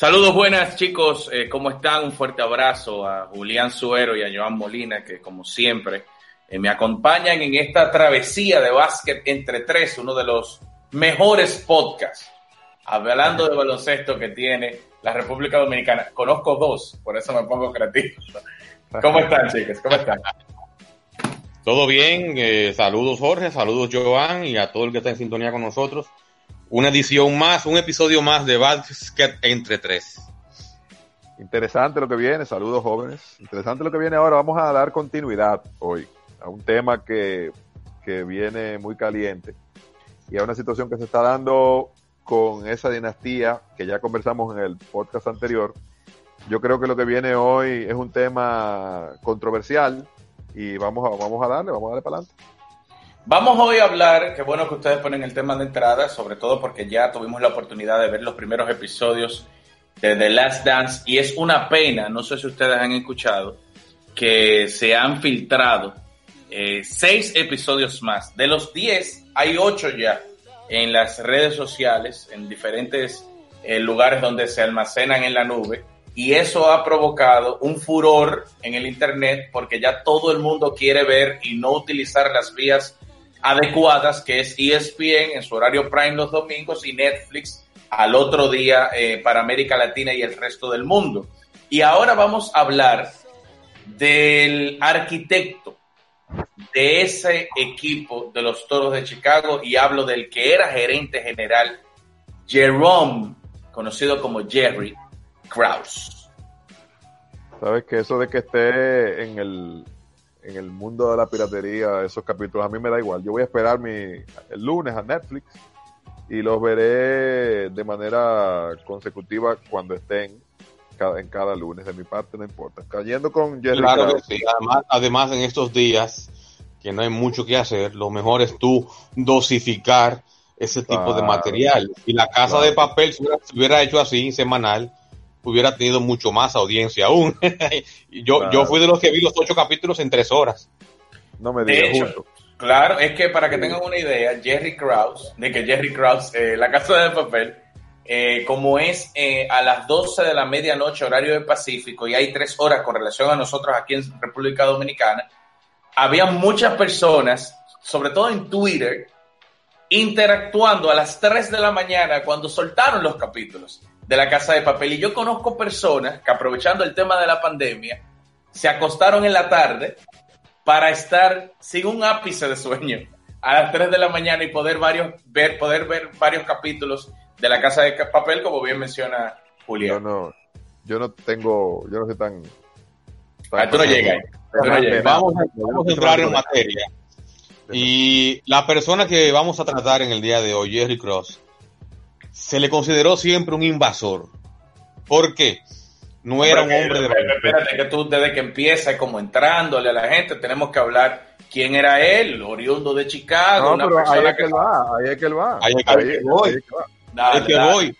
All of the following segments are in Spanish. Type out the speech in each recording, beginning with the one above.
Saludos buenas chicos, eh, ¿cómo están? Un fuerte abrazo a Julián Suero y a Joan Molina, que como siempre eh, me acompañan en esta travesía de básquet entre tres, uno de los mejores podcasts, hablando de baloncesto que tiene la República Dominicana. Conozco dos, por eso me pongo creativo. ¿Cómo están chicos? ¿Cómo están? Todo bien, eh, saludos Jorge, saludos Joan y a todo el que está en sintonía con nosotros. Una edición más, un episodio más de Basket entre tres. Interesante lo que viene, saludos jóvenes. Interesante lo que viene ahora. Vamos a dar continuidad hoy a un tema que, que viene muy caliente y a una situación que se está dando con esa dinastía que ya conversamos en el podcast anterior. Yo creo que lo que viene hoy es un tema controversial y vamos a, vamos a darle, vamos a darle para adelante. Vamos hoy a hablar, qué bueno que ustedes ponen el tema de entrada, sobre todo porque ya tuvimos la oportunidad de ver los primeros episodios de The Last Dance y es una pena, no sé si ustedes han escuchado, que se han filtrado eh, seis episodios más. De los diez, hay ocho ya en las redes sociales, en diferentes eh, lugares donde se almacenan en la nube. Y eso ha provocado un furor en el Internet porque ya todo el mundo quiere ver y no utilizar las vías adecuadas, que es ESPN en su horario prime los domingos y Netflix al otro día eh, para América Latina y el resto del mundo. Y ahora vamos a hablar del arquitecto de ese equipo de los Toros de Chicago y hablo del que era gerente general, Jerome, conocido como Jerry Krause. Sabes que eso de que esté en el, en el mundo de la piratería, esos capítulos, a mí me da igual. Yo voy a esperar mi, el lunes a Netflix y los veré de manera consecutiva cuando estén cada, en cada lunes. De mi parte no importa. Cayendo con Jerry Claro que sí. Además, además, en estos días que no hay mucho que hacer, lo mejor es tú dosificar ese tipo de material. Y la casa Claro. de papel, si hubiera hecho así, semanal, hubiera tenido mucho más audiencia aún. y yo, Claro. yo fui de los que vi los ocho capítulos en tres horas. No me digas juntos. Claro, es que para que Sí. tengan una idea, Jerry Krause, de que Jerry Krause, eh, la casa de papel, eh, como es eh, a las 12 de la medianoche horario del Pacífico y hay tres horas con relación a nosotros aquí en República Dominicana, había muchas personas, sobre todo en Twitter, interactuando a las 3 de la mañana cuando soltaron los capítulos de la casa de papel. Y yo conozco personas que aprovechando el tema de la pandemia, se acostaron en la tarde para estar sin un ápice de sueño a las 3 de la mañana y poder, varios, ver, poder ver varios capítulos de la casa de papel, como bien menciona Yo Julián. no, yo no tengo, yo no soy tan. tan- Ah, tú no llegas no. Vamos a, vamos a entrar en materia. Y la persona que vamos a tratar en el día de hoy, Jerry Cross, se le consideró siempre un invasor. ¿Por qué? No era un hombre de Pero Espérate, que tú desde que empieza como entrándole a la gente, tenemos que hablar quién era él, oriundo de Chicago, No, una pero ahí persona es que él va, ahí es que él va. Ahí es que Ahí- voy. ahí es que va. Dale, Es que voy.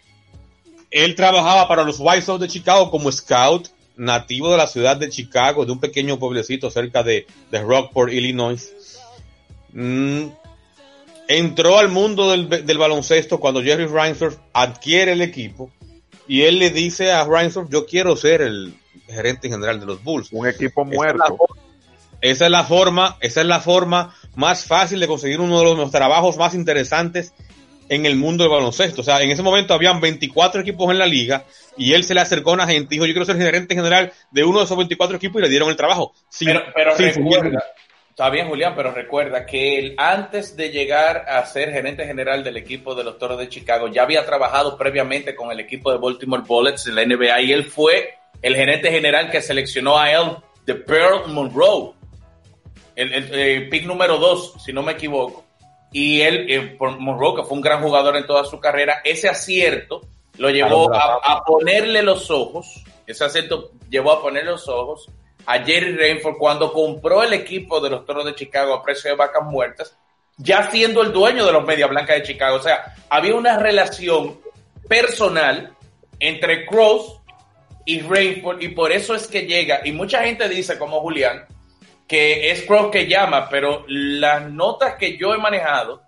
Él trabajaba para los White Sox de Chicago como scout, nativo de la ciudad de Chicago, de un pequeño pueblecito cerca de, de Rockport, Illinois. Mm, entró al mundo del, del baloncesto cuando Jerry Reinsdorf adquiere el equipo y él le dice a Reinsdorf, yo quiero ser el gerente general de los Bulls. Un equipo Esa es la muerto. forma- Esa es la forma, esa es la forma más fácil de conseguir uno de los, los trabajos más interesantes en el mundo del baloncesto. O sea, en ese momento habían 24 equipos en la liga y él se le acercó a una gente y dijo, yo quiero ser gerente general de uno de esos 24 equipos y le dieron el trabajo. Sin- Pero, pero sin recuerda, Está bien, Julián, pero recuerda que él, antes de llegar a ser gerente general del equipo de los Toros de Chicago, ya había trabajado previamente con el equipo de Baltimore Bullets en la NBA y él fue el gerente general que seleccionó a él de Pearl Monroe, el, el, pick número dos, si no me equivoco. Y él, eh, Monroe, que fue un gran jugador en toda su carrera, ese acierto lo llevó a, a ponerle los ojos, ese acierto llevó a ponerle los ojos a Jerry Rainford cuando compró el equipo de los Toros de Chicago a precio de vacas muertas, ya siendo el dueño de los Media Blancas de Chicago. O sea, había una relación personal entre Cross y Rainford y por eso es que llega. Y mucha gente dice, como Julián, que es Cross que llama, pero las notas que yo he manejado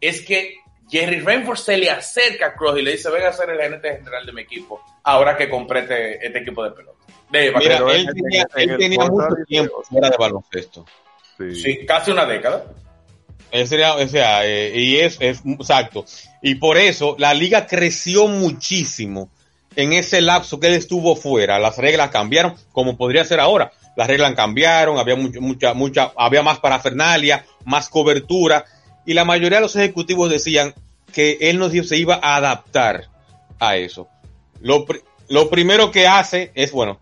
es que Jerry Rainford se le acerca a Cross y le dice, venga a ser el gerente general de mi equipo, ahora que compré este, este equipo de pelota. Mira, él tenía, él tenía mucho tiempo fuera de baloncesto. Sí. casi una década. Sería, o sea, eh, y es, es exacto. Y por eso la liga creció muchísimo en ese lapso que él estuvo fuera. Las reglas cambiaron, como podría ser ahora. Las reglas cambiaron, había mucha, mucha, había más parafernalia, más cobertura, y la mayoría de los ejecutivos decían que él no se iba a adaptar a eso. Lo, primero que hace es, bueno,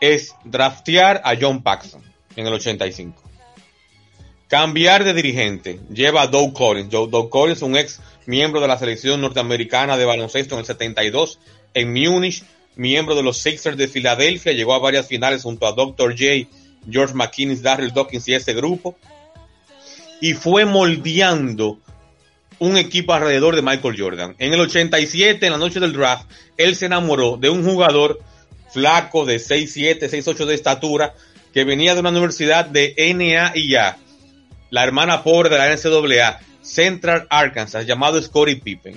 es draftear a John Paxson en el 85. Cambiar de dirigente. Lleva a Doug Collins. Doug Collins, un ex miembro de la selección norteamericana de baloncesto en el 72 en Múnich, miembro de los Sixers de Filadelfia, llegó a varias finales junto a Dr. J, George McKinnis, Darryl Dawkins y ese grupo. Y fue moldeando un equipo alrededor de Michael Jordan. En el 87, en la noche del draft, él se enamoró de un jugador flaco de 6'7, 6'8 de estatura, que venía de una universidad de NAIA, la hermana pobre de la NCAA, Central Arkansas, llamado Scottie Pippen.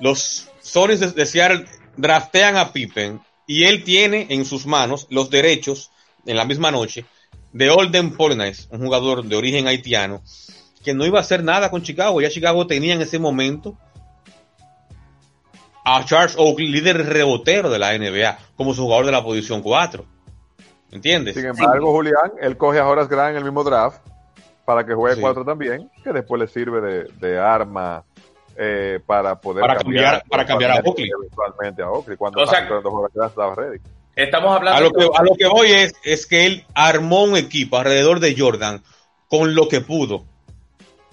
Los Sonics de, Seattle draftean a Pippen y él tiene en sus manos los derechos, en la misma noche, de Olden Polinais, un jugador de origen haitiano, que no iba a hacer nada con Chicago. Ya Chicago tenía en ese momento a Charles Oakley, líder rebotero de la NBA, como su jugador de la posición 4. ¿Entiendes? Sin embargo, Julián, él coge a Horace Grant en el mismo draft para que juegue 4 también, que después le sirve de, de arma eh, para poder para cambiar, para cambiar a Oakley. Eventualmente a Oakley, cuando, o sea, cuando Horace Grant estaba ready. Estamos hablando. A lo que, a lo que voy es, es que él armó un equipo alrededor de Jordan con lo que pudo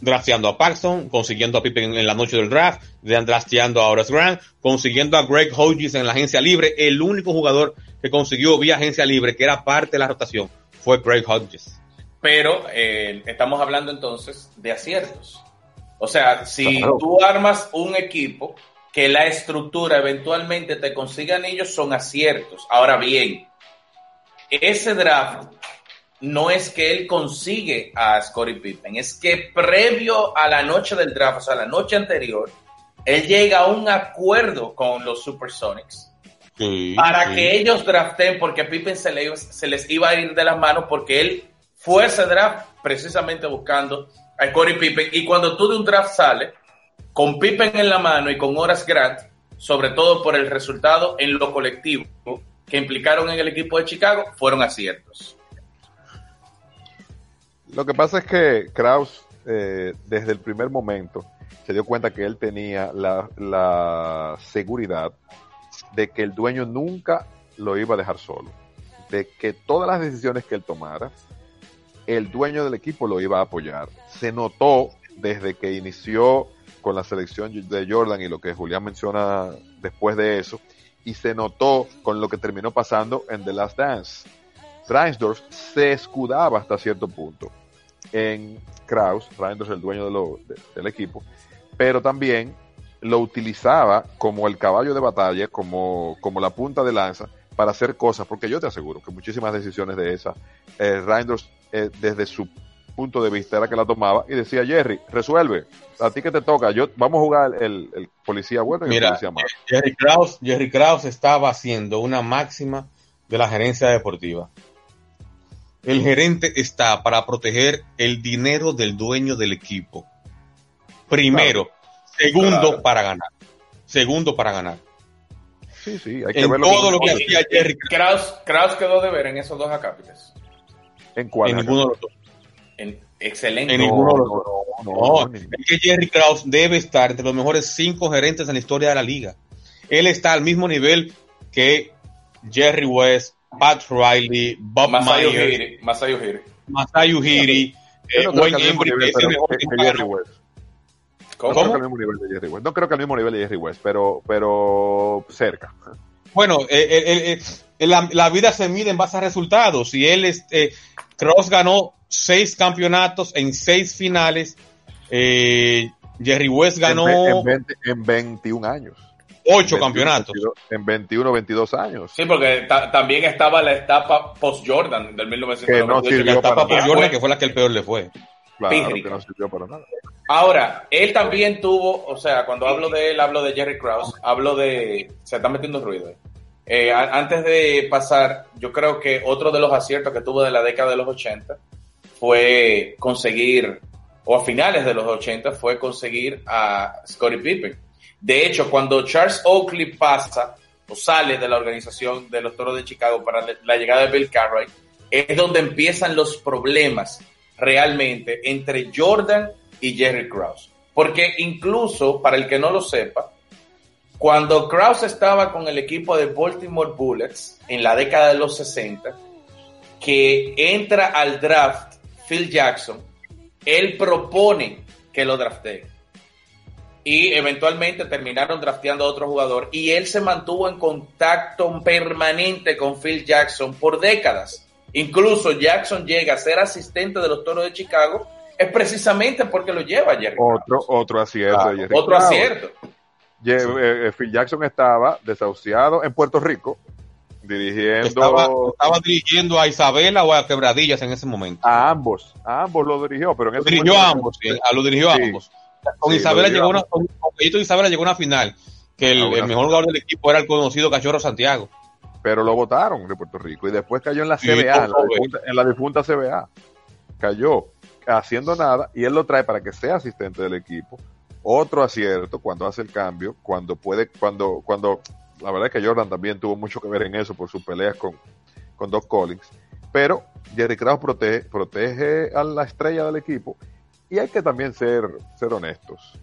drafteando a Paxson, consiguiendo a Pippen en la noche del draft, drafteando a Horace Grant, consiguiendo a Greg Hodges en la agencia libre. El único jugador que consiguió vía agencia libre, que era parte de la rotación, fue Greg Hodges. Pero eh, estamos hablando entonces de aciertos. O sea, si tú armas un equipo que la estructura eventualmente te consiga anillos, son aciertos. Ahora bien, ese draft no es que él consigue a Scottie Pippen, es que previo a la noche del draft, o sea, la noche anterior, él llega a un acuerdo con los Supersonics para que ellos draften, porque Pippen se, se, les iba a ir de las manos, porque él fue ese draft precisamente buscando a Scottie Pippen. Y cuando tú de un draft sale con Pippen en la mano y con Horace Grant, sobre todo por el resultado en lo colectivo que implicaron en el equipo de Chicago, fueron aciertos. Lo que pasa es que Kraus, eh, desde el primer momento, se dio cuenta que él tenía la, seguridad de que el dueño nunca lo iba a dejar solo, de que todas las decisiones que él tomara, el dueño del equipo lo iba a apoyar. Se notó desde que inició con la selección de Jordan y lo que Julián menciona después de eso, y se notó con lo que terminó pasando en The Last Dance. Reinsdorf se escudaba hasta cierto punto en Kraus, Reinders el dueño del equipo, pero también lo utilizaba como el caballo de batalla, como, como la punta de lanza para hacer cosas, porque yo te aseguro que muchísimas decisiones de esas, eh, Reinders eh, desde su punto de vista era que la tomaba y decía, Jerry, resuelve, a ti que te toca, yo vamos a jugar el, policía bueno y el policía malo. Jerry Kraus, Jerry Kraus estaba haciendo una máxima de la gerencia deportiva. El gerente está para proteger el dinero del dueño del equipo. Primero. Segundo, para ganar. Segundo, para ganar. Sí, sí, hay que en todo lo que hacía Jerry Kraus, Kraus quedó de ver en esos dos acápites. ¿En cuál? En ninguno de los dos. En, excelente. En ninguno de los no, dos. no, No, no, es que Jerry Krause debe estar entre los mejores cinco gerentes en la historia de la liga. Él está al mismo nivel que Jerry West, Pat Riley, Bob Masayo Myers, Ujiri, Masayo Ujiri. Masayu Yo eh, no creo que Wayne al mismo Embry, es. Jerry West. ¿Cómo? No creo que al mismo nivel de Jerry West. No creo que al mismo nivel de Jerry West, pero, pero cerca. Bueno, eh, eh, la, la vida se mide en base a resultados. Y él, este, Cross ganó seis campeonatos en seis finales. Eh, Jerry West ganó en, en 20 en 21 años. ocho 21, campeonatos. 22, en 21, 22 años. Sí, porque ta- también estaba la etapa post-Jordan del 1998. Que no sirvió La etapa para por nada. Jordan, que fue la que el peor le fue. Claro, que no sirvió para nada. Ahora, él también tuvo, o sea, cuando hablo de él, hablo de Jerry Krause, hablo de... Se está metiendo ruido. eh. Eh, antes de pasar, yo creo que otro de los aciertos que tuvo de la década de los 80 fue conseguir, o a finales de los 80, fue conseguir a Scottie Pippen. De hecho, cuando Charles Oakley pasa o sale de la organización de los Toros de Chicago para la llegada de Bill Cartwright, es donde empiezan los problemas realmente entre Jordan y Jerry Krause. Porque incluso, para el que no lo sepa, cuando Krause estaba con el equipo de Baltimore Bullets en la década de los 60, que entra al draft Phil Jackson, él propone que lo draftee. Y eventualmente terminaron drafteando a otro jugador y él se mantuvo en contacto permanente con Phil Jackson por décadas. Incluso Jackson llega a ser asistente de los Toros de Chicago es precisamente porque lo lleva Jerry Otro, Krause. otro acierto Claro, Jerry Otro Krause. acierto. Eh, eh, Phil Jackson estaba desahuciado en Puerto Rico, dirigiendo Estaba, estaba dirigiendo a Isabela o a Quebradillas en ese momento. a ambos, a ambos lo dirigió, pero en Lo ese dirigió momento- a ambos, sí, a- lo dirigió a ambos. Con Sí, Isabela llegó una, con, con Isabela llegó una final, que el, mejor jugador del equipo era el conocido Cachorro Santiago. pero lo votaron de Puerto Rico y después cayó en la CBA, en la, difunta, en la difunta CBA. Cayó haciendo nada y él lo trae para que sea asistente del equipo. Otro acierto cuando hace el cambio, cuando puede, cuando, cuando, la verdad es que Jordan también tuvo mucho que ver en eso por sus peleas con, con Doc Collins. Pero Jerry Krause protege, protege a la estrella del equipo y hay que también ser, ser honestos.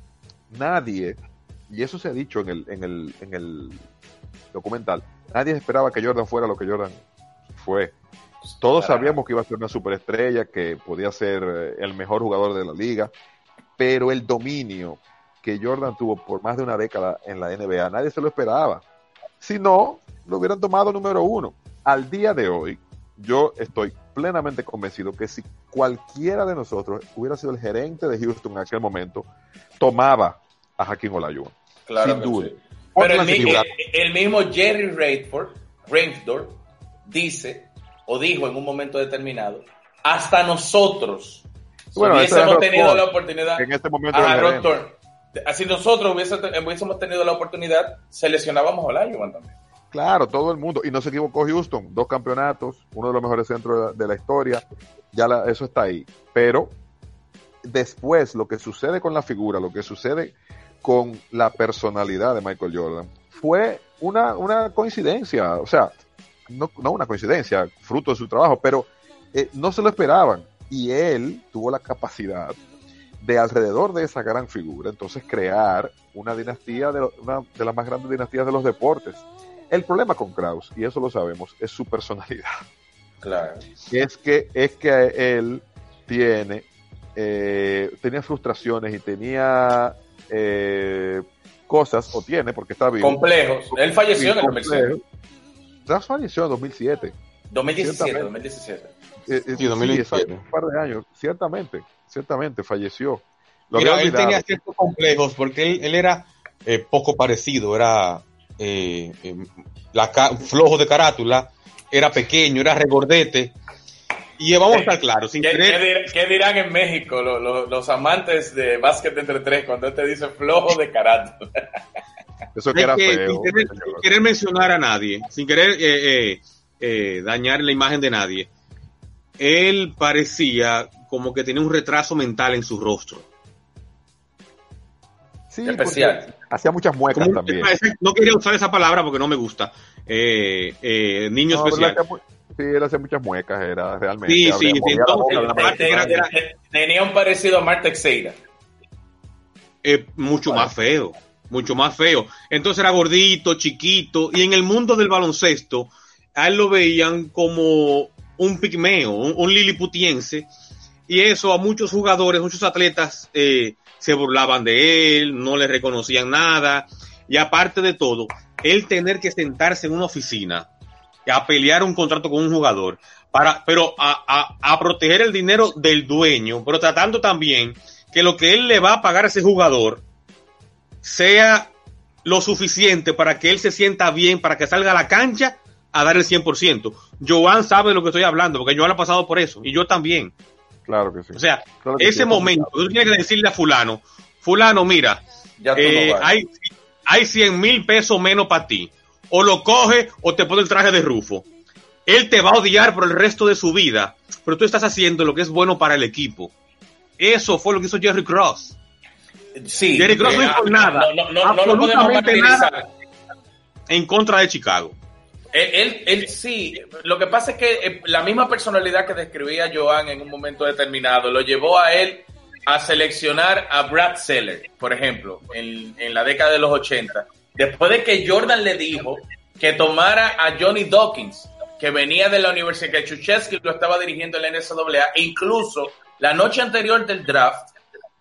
Nadie, y eso se ha dicho en el, en el, en el documental, nadie esperaba que Jordan fuera lo que Jordan fue. Todos sabíamos que iba a ser una superestrella, que podía ser eh, el mejor jugador de la liga, pero el dominio que Jordan tuvo por más de una década en la NBA, nadie se lo esperaba. Si no, lo hubieran tomado número uno. Al día de hoy, yo estoy plenamente convencido que si cualquiera de nosotros hubiera sido el gerente de Houston en aquel momento, tomaba a Hakim Olajuwon. Claro sin duda. sí. Pero el, se equivocaron. el- el mismo Jerry Rainford, Reinsdorf dice o dijo en un momento determinado, hasta nosotros Bueno, hubiésemos tenido la oportunidad, En este momento era así nosotros hubiésemos tenido la oportunidad, seleccionábamos a Olajuwon también. Claro, todo el mundo. Y no se equivocó Houston. Dos campeonatos, uno de los mejores centros de la historia. Ya la- eso está ahí. Pero después, lo que sucede con la figura, lo que sucede con la personalidad de Michael Jordan, fue una, una coincidencia. O sea, no, no una coincidencia, fruto de su trabajo, pero eh, no se lo esperaban. Y él tuvo la capacidad de alrededor de esa gran figura, entonces crear una dinastía, de, lo- una de las más grandes dinastías de los deportes. El problema con Kraus, y eso lo sabemos, es su personalidad. Claro. Es que, es que él tiene, eh, tenía frustraciones y tenía eh, cosas, o tiene, porque está vivo. Complejos. Él falleció en el complejos. 2007. Kraus falleció en 2007. 2017, Ciertamente. 2017. Eh, eh, Sí, 2027. exacto, un par de años, ciertamente, ciertamente falleció. Lo Mira, él tenía ciertos complejos porque él, él era eh, poco parecido, era eh, eh, la flojo de carátula, era pequeño, era regordete. Y vamos a estar claros, sin ¿Qué, querer, qué dir- qué dirán en México lo- lo- los amantes de básquet entre tres cuando él te dice flojo de carácter? Eso que era que- feo. sin, querer, sin querer mencionar a nadie, sin querer eh, eh, eh, dañar la imagen de nadie, él parecía como que tenía un retraso mental en su rostro. Sí, Especial. Hacía muchas muecas Como- también. no quería usar esa palabra porque no me gusta. Eh, eh, niño No, especial. Sí, él hacía muchas muecas, era realmente. Sí, sí, entonces, boca Marte Tenía un parecido a Mark Teixeira. eh, mucho más feo, mucho más feo. Entonces era gordito, chiquito, y en el mundo del baloncesto, a él lo veían como un pigmeo, un, liliputiense, y eso a muchos jugadores, muchos atletas eh, se burlaban de él, no le reconocían nada, y aparte de todo, él tener que sentarse en una oficina a pelear un contrato con un jugador, para, pero a, a- a proteger el dinero del dueño, pero tratando también que lo que él le va a pagar a ese jugador sea lo suficiente para que él se sienta bien, para que salga a la cancha a dar el 100%. Joan sabe de lo que estoy hablando, porque Joan ha pasado por eso, y yo también. Claro que sí. O sea, Claro que sí, ese es momento, tú tienes que decirle a fulano, fulano, mira, Ya eh, no hay, hay 100 mil pesos menos para ti. O lo coge o te pone el traje de Rufo. Él te va a odiar por el resto de su vida, pero tú estás haciendo lo que es bueno para el equipo. Eso fue lo que hizo Jerry Cross. Sí. Jerry Cross no eh, hizo ah, nada. No, no, no, no lo podemos Absolutamente nada. En contra de Chicago. Él, él, sí, lo que pasa es que eh, la misma personalidad que describía Joan en un momento determinado lo llevó a él a seleccionar a Brad Seller, por ejemplo, en, en la década de los 80. Después de que Jordan le dijo que tomara a Johnny Dawkins, que venía de la Universidad que Chuchesky lo estaba dirigiendo en la NCAA, e incluso la noche anterior del draft,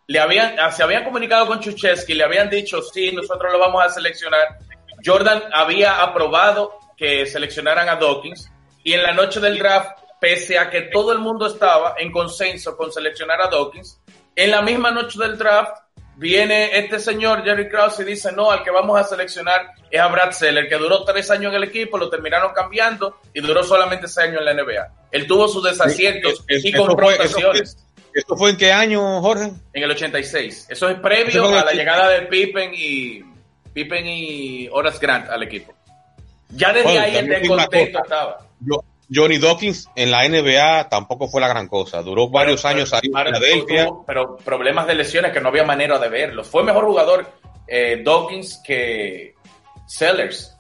le habían, se habían comunicado con Chuchesky, le habían dicho, sí, nosotros lo vamos a seleccionar. Jordan había aprobado que seleccionaran a Dawkins y en la noche del draft, pese a que todo el mundo estaba en consenso con seleccionar a Dawkins, en la misma noche del draft viene este señor Jerry Krause y dice, no, al que vamos a seleccionar es a Brad Seller, que duró tres años en el equipo, lo terminaron cambiando y duró solamente seis años en la NBA. Él tuvo sus desaciertos Es- y eso fue- confrontaciones. ¿Esto fue en qué año, Jorge? En el 86. Eso es previo a la 80. llegada de Pippen y Pippen y Horace Grant al equipo. Ya desde Oye, ahí el descontento estaba. Yo- Johnny Dawkins en la NBA tampoco fue la gran cosa. Duró varios Pero- años ahí en pero- Pero problemas de lesiones que no había manera de verlo. Fue mejor jugador eh, Dawkins que Sellers.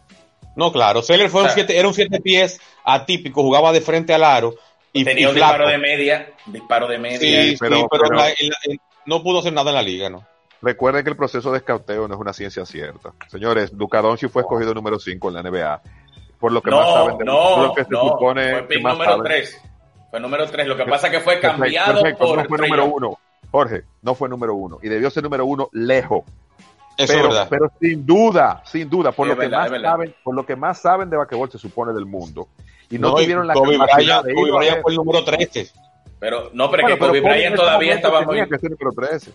No, claro. Seller fue O un siete, era un siete pies atípico, jugaba de frente al aro y, Tenía y un flaco. disparo de media. Disparo de media. Sí, sí, pero- pero, pero- la- en la- en- no pudo hacer nada en la liga, ¿no? Recuerden que el proceso de escauteo no es una ciencia cierta. Señores, Luka Doncic fue escogido número 5 en la NBA. Por lo que más No, saben de por no, lo que se no. supone Fue que pick más número saben. 3. Fue número 3. Lo que pasa es que fue cambiado perfecto, por no fue número Young. uno. Jorge, no fue número uno. Y debió ser número uno lejos. Eso pero, es verdad. pero sin duda, sin duda, por Sí, lo es que verdad, más es saben, por lo que más saben de basquetbol se supone del mundo. Y no, No, y tuvieron la Kobe capacidad Bryant, de Kobe ver. fue el número 13. Pero no, pero Bueno, que Kobe en Bryant todavía estaba tenía muy. que ser número 13.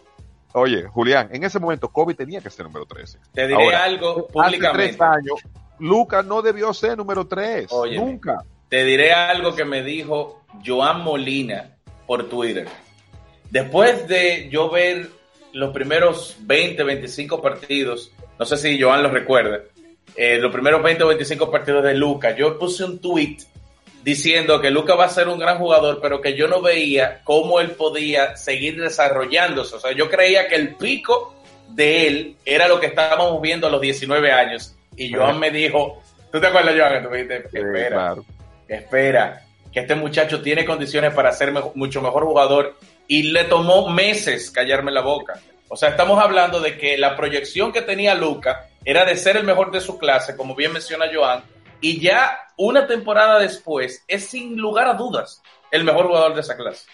Oye, Julián, en ese momento Kobe tenía que ser número 13. Te diré Ahora, algo Hace públicamente. tres años, Luca no debió ser número 3. Óyeme. Nunca. Te diré algo que me dijo Joan Molina por Twitter. Después de yo ver los primeros 20, 25 partidos, no sé si Joan lo recuerda, eh, los primeros 20 o 25 partidos de Luca, yo puse un tweet diciendo que Luca va a ser un gran jugador, pero que yo no veía cómo él podía seguir desarrollándose. O sea, yo creía que el pico de él era lo que estábamos viendo a los 19 años. Y Joan me dijo, ¿tú te acuerdas, Joan? Que tú me dijiste, Sí, espera, claro. espera, que este muchacho tiene condiciones para ser mucho mejor jugador y le tomó meses callarme la boca. O sea, estamos hablando de que la proyección que tenía Luca era de ser el mejor de su clase, como bien menciona Joan, y ya una temporada después es sin lugar a dudas el mejor jugador de esa clase.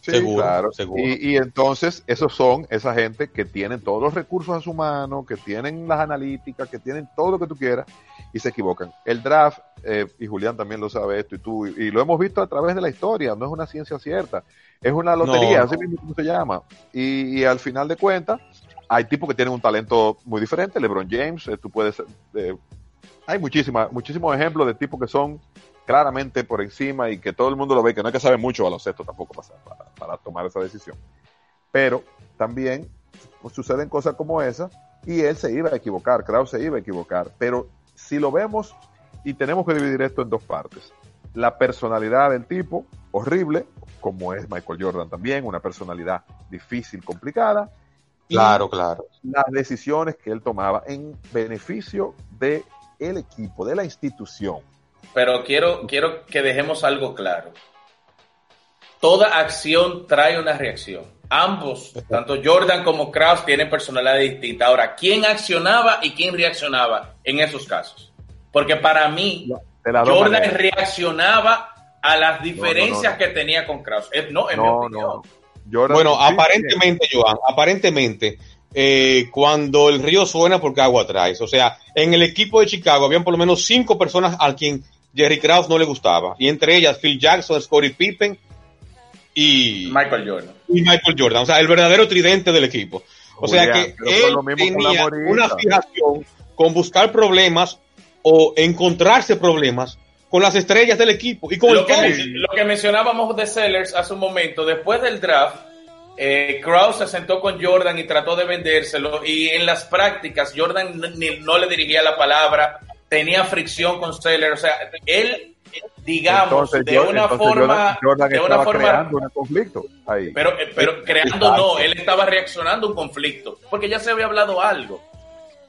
Sí, Seguro, claro. seguro. Y, y entonces, esos son esa gente que tienen todos los recursos a su mano, que tienen las analíticas, que tienen todo lo que tú quieras y se equivocan. El draft, eh, y Julián también lo sabe esto, y tú, y lo hemos visto a través de la historia, no es una ciencia cierta, es una lotería, No, así mismo como se llama. Y, y al final de cuentas, hay tipos que tienen un talento muy diferente, LeBron James, eh, tú puedes, eh, hay muchísimas, muchísimos ejemplos de tipos que son claramente por encima y que todo el mundo lo ve, que no hay que saber mucho baloncesto tampoco para, para, para tomar esa decisión. Pero también suceden cosas como esa y él se iba a equivocar, Kraus se iba a equivocar. Pero si lo vemos y tenemos que dividir esto en dos partes, la personalidad del tipo, horrible, como es Michael Jordan también, una personalidad difícil, complicada, y Claro, claro. las decisiones que él tomaba en beneficio de el equipo, de la institución. pero quiero, quiero que dejemos algo claro. Toda acción trae una reacción. Ambos, tanto Jordan como Kraus, tienen personalidad distinta. Ahora, ¿quién accionaba y quién reaccionaba en esos casos? Porque para mí, Jordan reaccionaba a las diferencias que tenía con Kraus. No, en mi opinión. bueno, aparentemente, Joan, aparentemente, eh, cuando el río suena porque agua traes. O sea, en el equipo de Chicago habían por lo menos cinco personas a quien Jerry Krause no le gustaba. Y entre ellas Phil Jackson, Scottie Pippen y Michael Jordan. Y Michael Jordan. O sea, el verdadero tridente del equipo. O sea que él tenía una fijación con buscar problemas o encontrarse problemas con las estrellas del equipo y con lo que, Lo que mencionábamos de Sellers hace un momento, después del draft, eh, Krause se sentó con Jordan y trató de vendérselo y en las prácticas Jordan no le dirigía la palabra, tenía fricción con Sellers, o sea, él digamos de una forma de una forma creando un conflicto ahí. Pero eh, pero creando no, él estaba reaccionando a un conflicto, porque ya se había hablado algo.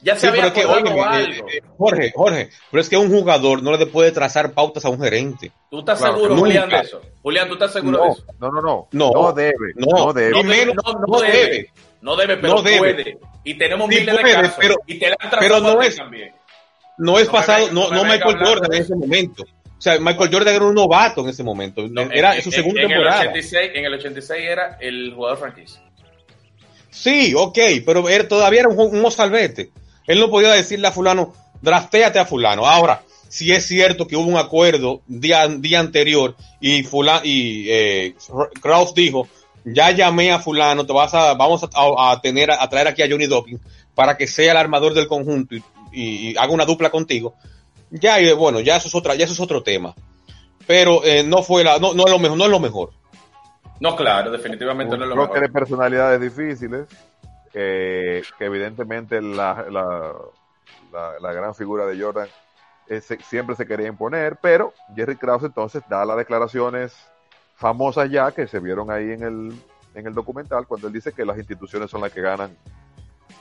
Ya se había pero algo. Eh, Jorge, Jorge, pero es que un jugador no le puede trazar pautas a un gerente. ¿Tú estás seguro, Julián, de eso? Julián, ¿tú estás seguro de eso? No, no, no. No, debe. No, debe. No, debe. No debe, pero puede. Y tenemos miles de casos. Pero, y te la han pero no es, también. No es pasado, no, no Michael Jordan en ese momento. O sea, Michael Jordan era un novato en ese momento. era su segunda temporada. El 86, en el 86 era el jugador franquicia. Sí, ok, pero él todavía era un, un mozalbete. Él no podía decirle a fulano, draftéate a fulano. Ahora, si es cierto que hubo un acuerdo día, día anterior y fulano, y eh, Kraus dijo, ya llamé a fulano, te vas a, vamos a, tener, a traer aquí a Johnny Dawkins para que sea el armador del conjunto y, haga una dupla contigo. Ya, y bueno, ya eso es otra, ya eso es otro tema. Pero eh, no fue la, no, no es lo mejor, no es lo mejor. No, claro, definitivamente no es lo mejor. Tiene personalidades difíciles que evidentemente la, la, la, gran figura de Jordan siempre se quería imponer, pero Jerry Krause entonces da las declaraciones famosas ya que se vieron ahí en el, en el documental cuando él dice que las instituciones son las que ganan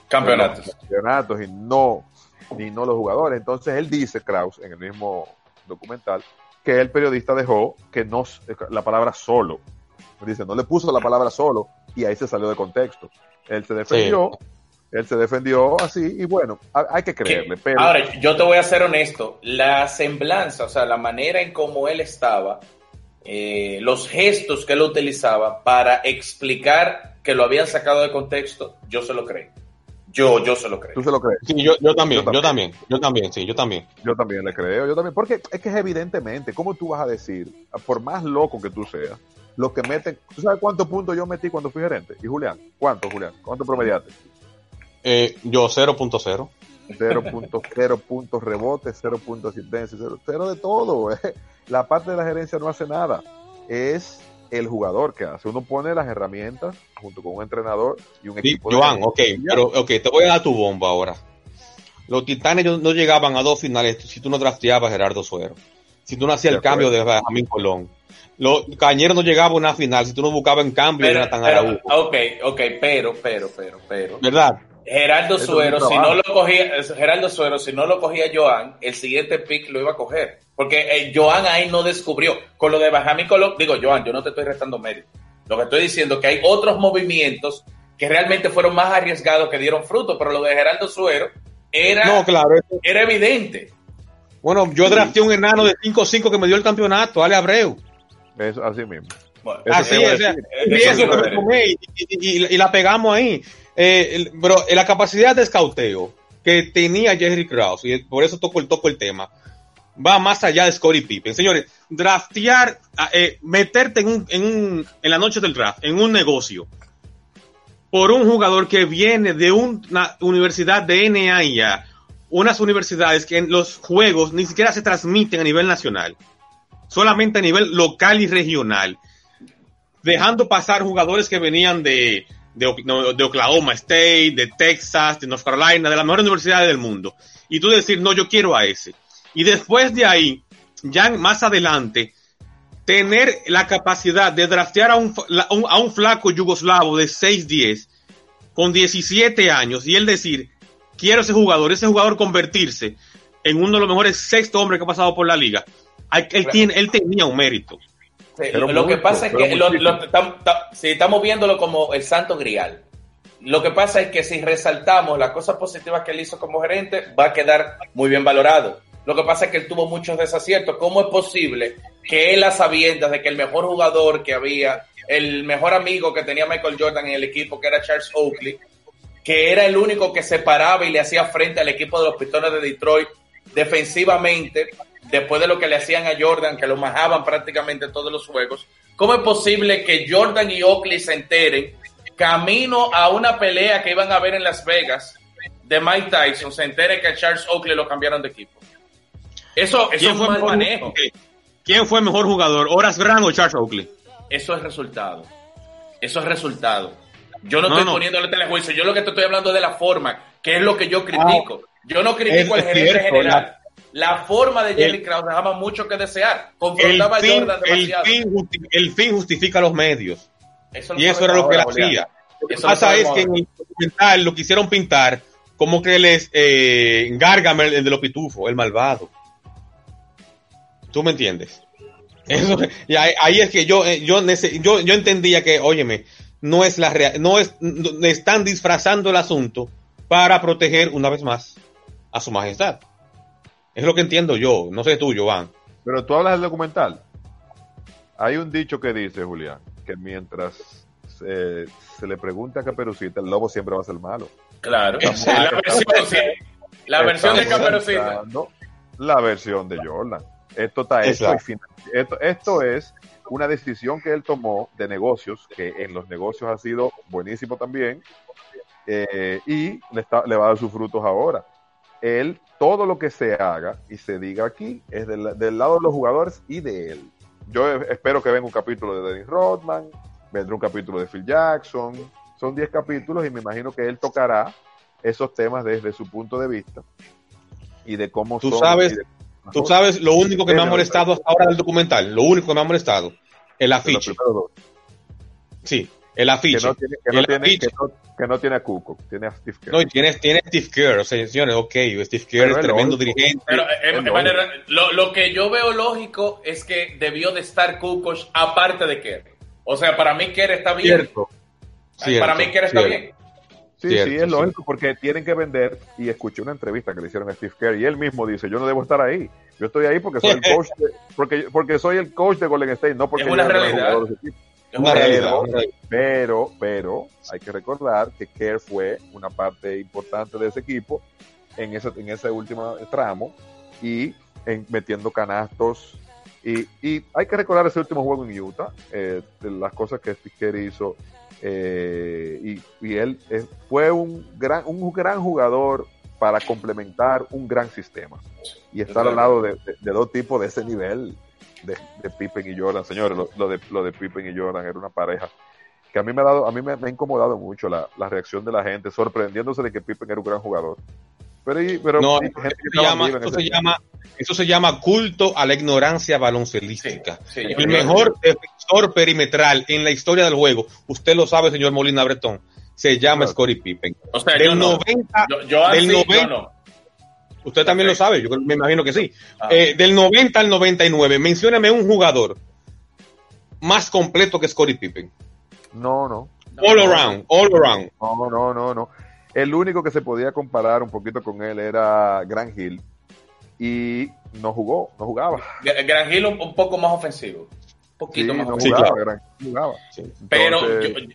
campeonatos, campeonatos y no ni no los jugadores. Entonces él dice Krause en el mismo documental que el periodista dejó que no la palabra solo dice no le puso la palabra solo y ahí se salió de contexto. Él se defendió, él se defendió así y bueno, hay que creerle. Pero... Ahora, yo te voy a ser honesto, la semblanza, o sea, la manera en cómo él estaba, eh, los gestos que él utilizaba para explicar que lo habían sacado de contexto, yo se lo creo. Yo, yo se lo creo. ¿Tú se lo crees? Sí, yo, yo, también, yo, también, yo también, sí, yo también. Yo también le creo, yo también. Porque es que es evidentemente, ¿cómo tú vas a decir, por más loco que tú seas, lo que meten. ¿Tú sabes cuántos puntos yo metí cuando fui gerente? ¿Y Julián? ¿Cuánto, Julián? ¿Cuánto promediaste? Eh, yo 0.0. 0.0 puntos rebotes, 0 puntos asistencia, 0, de todo. Eh. La parte de la gerencia no hace nada. Es el jugador que hace. Uno pone las herramientas junto con un entrenador y un equipo. Joan, ok, pero ok, te voy a dar tu bomba ahora. Los titanes no llegaban a dos finales si tú no drafteabas a Gerardo Suero. Si tú no hacías el cambio de Benjamín Colón los Cañeros no llegaban a una final si tú no buscabas en cambio pero, tan Ok, ok, pero, pero, pero, pero. ¿Verdad? Gerardo Suero, si no lo cogía, Gerardo Suero, si no lo cogía Joan, el siguiente pick lo iba a coger. Porque eh, Joan ahí no descubrió. Con lo de Benjamín Colón, digo, Joan, yo no te estoy restando mérito. Lo que estoy diciendo es que hay otros movimientos que realmente fueron más arriesgados que dieron fruto, pero lo de Gerardo Suero era, no, claro, era evidente. Bueno, yo drafté un enano de 5-5 que me dio el campeonato, Ale Abreu. Eso, así mismo. así es. y, la pegamos ahí. Eh, pero la capacidad de escauteo que tenía Jerry Krause, y por eso toco el, toco el tema, va más allá de Scottie Pippen. Señores, draftear, eh, meterte en, un, en, un, en la noche del draft, en un negocio, por un jugador que viene de una universidad de NAIA, unas universidades que en los juegos ni siquiera se transmiten a nivel nacional solamente a nivel local y regional, dejando pasar jugadores que venían de, de, Oklahoma State, de Texas, de North Carolina, de las mejores universidades del mundo. Y tú decir, no, yo quiero a ese. Y después de ahí, ya más adelante, tener la capacidad de draftear a un, a un flaco yugoslavo de 6'10 con 17 años y él decir, quiero ese jugador, ese jugador convertirse en uno de los mejores sexto hombres que ha pasado por la liga él, tiene, él tenía un mérito. lo que pasa es que si estamos viéndolo como el santo grial. Lo que pasa es que si resaltamos las cosas positivas que él hizo como gerente, va a quedar muy bien valorado. Lo que pasa es que él tuvo muchos desaciertos. ¿Cómo es posible que él, a sabiendas de que el mejor jugador que había, el mejor amigo que tenía Michael Jordan en el equipo, que era Charles Oakley, que era el único que se paraba y le hacía frente al equipo de los Pistones de Detroit defensivamente, después de lo que le hacían a Jordan, que lo majaban prácticamente todos los juegos, ¿cómo es posible que Jordan y Oakley se enteren camino a una pelea que iban a ver en Las Vegas de Mike Tyson, se entere que a Charles Oakley lo cambiaron de equipo? Eso, eso es un mal manejo. ¿Quién fue el mejor jugador, Horace Grant o Charles Oakley? Eso es resultado. Eso es resultado. Yo no, estoy poniéndole telejuicio, yo lo que te estoy hablando es de la forma, que es lo que yo critico. yo no critico al gerente general. La, forma de Jerry Krause dejaba mucho que desear. Confrontaba a Jordan demasiado. El fin, justifica los medios. y eso era lo que él hacía. Lo que pasa es que en el documental lo quisieron pintar como que él es eh, Gargamel, el de los pitufos, el malvado. ¿Tú me entiendes? Eso, y ahí, es que yo, eh, yo, yo, yo entendía que, óyeme, no es la real, no es, están disfrazando el asunto para proteger una vez más a su majestad. Es lo que entiendo yo, no sé tú, Jovan. Pero tú hablas del documental. Hay un dicho que dice, Julián, que mientras se, le pregunta a Caperucita, el lobo siempre va a ser malo. Claro, la versión, la versión de Caperucita. La versión de Jordan. Esto está hecho esto, esto es una decisión que él tomó de negocios, que en los negocios ha sido buenísimo también, eh, y le, está, le va a dar sus frutos ahora. Él, todo lo que se haga y se diga aquí es del, lado de los jugadores y de él. Yo espero que venga un capítulo de Dennis Rodman, vendrá un capítulo de Phil Jackson, son 10 capítulos y me imagino que él tocará esos temas desde su punto de vista y de cómo ¿Tú Sabes, Tú sabes, lo único que me ha molestado hasta ahora del documental, lo único que me ha molestado, el afiche. Sí, el afiche. Que no tiene, que no tiene, Que no, tiene a Cuco, tiene a Steve Kerr. No, tiene, tiene a Steve Kerr, o sea, señores, ok, Steve Kerr es tremendo dirigente. Pero, eh, lo, lo, que yo veo lógico es que debió de estar Cuco aparte de Kerr. O sea, para mí Kerr está bien. Cierto. para mí Kerr está bien. Sí, sí, es lógico, porque tienen que vender. Y escuché una entrevista que le hicieron a Steve Kerr y él mismo dice: Yo no debo estar ahí. Yo estoy ahí porque soy el coach de, porque, porque soy el coach de Golden State, no porque es una realidad. Una realidad. Pero, pero, hay que recordar que Kerr fue una parte importante de ese equipo en ese, en ese último tramo y en, metiendo canastos. Y, y hay que recordar ese último juego en Utah, eh, de las cosas que Kerr hizo eh, y, él eh, fue un gran, un gran jugador para complementar un gran sistema y estar al lado de, dos tipos de ese nivel de, Pippen y Jordan. Señores, lo, de, lo de Pippen y Jordan era una pareja que a mí me ha dado, a mí me, ha incomodado mucho la, la, reacción de la gente, sorprendiéndose de que Pippen era un gran jugador. Pero, pero no, eso, se llama, se llama, eso se llama culto a la ignorancia baloncelística. el mejor defensor perimetral en la historia del juego, usted lo sabe, señor Molina Bretón, se llama Scottie Pippen. O sea, del 90, yo, del 90 Usted también lo sabe, yo me imagino que sí. Ah. Eh, del 90 al 99, mencióname un jugador más completo que Scottie Pippen. No, no. All around, all around. No, no, no, no. El único que se podía comparar un poquito con él era Gran Hill y no jugó, no jugaba. Gran Hill un, poco más ofensivo. Un poquito más ofensivo. Pero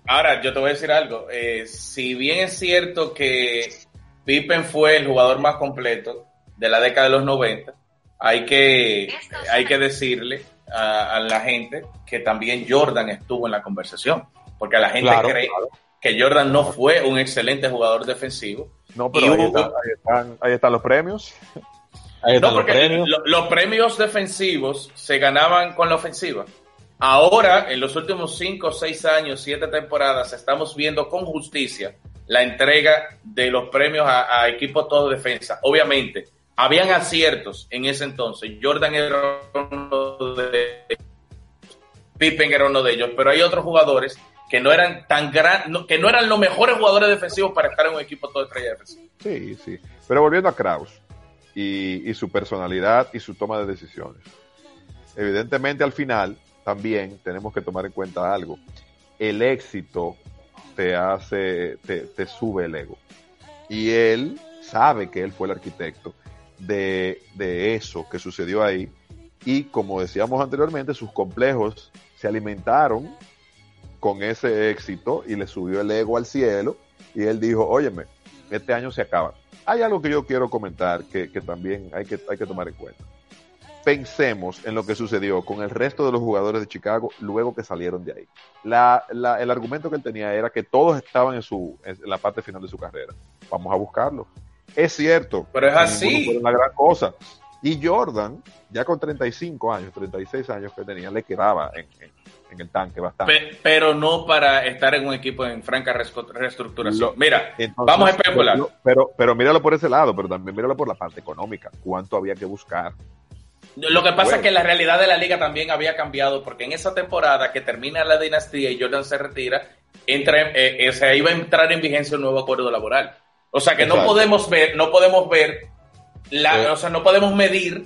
ahora yo te voy a decir algo. Eh, si bien es cierto que Pippen fue el jugador más completo de la década de los 90, hay que, hay que decirle a, la gente que también Jordan estuvo en la conversación. Porque a la gente cree que Jordan no fue un excelente jugador defensivo. No, pero ahí, están, los premios. no, porque los premios. defensivos se ganaban con la ofensiva. Ahora, en los últimos cinco, seis años, siete temporadas, estamos viendo con justicia la entrega de los premios a, equipos todo defensa. Obviamente, habían aciertos en ese entonces. Jordan era uno de Pippen era uno de ellos, pero hay otros jugadores que no eran tan gran, que no eran los mejores jugadores defensivos para estar en un equipo todo estrella defensivo. Sí, sí. Pero volviendo a Kraus y, su personalidad y su toma de decisiones. evidentemente al final también tenemos que tomar en cuenta algo. El éxito te hace, te, te sube el ego. Y él sabe que él fue el arquitecto de, de eso que sucedió ahí. Y como decíamos anteriormente, sus complejos se alimentaron con ese éxito y le subió el ego al cielo. Y él dijo, óyeme, este año se acaba. Hay algo que yo quiero comentar que, que también hay que, hay que tomar en cuenta. Pensemos en lo que sucedió con el resto de los jugadores de Chicago luego que salieron de ahí. La, la, el argumento que él tenía era que todos estaban en, su, en la parte final de su carrera. Vamos a buscarlo. Es cierto. Pero es así. Una gran cosa. Y Jordan, ya con 35 años, 36 años que tenía, le quedaba en, en, en el tanque bastante. Pe pero no para estar en un equipo en franca reestructuración. Lo, Mira, entonces, vamos a especular. Pero, pero, pero, míralo por ese lado, pero también míralo por la parte económica. ¿Cuánto había que buscar? Lo que pasa bueno. es que la realidad de la liga también había cambiado, porque en esa temporada que termina la dinastía y Jordan se retira, entra, eh, eh, se iba a entrar en vigencia un nuevo acuerdo laboral. O sea que Exacto. no podemos ver, no podemos ver, la, sí. o sea, no podemos medir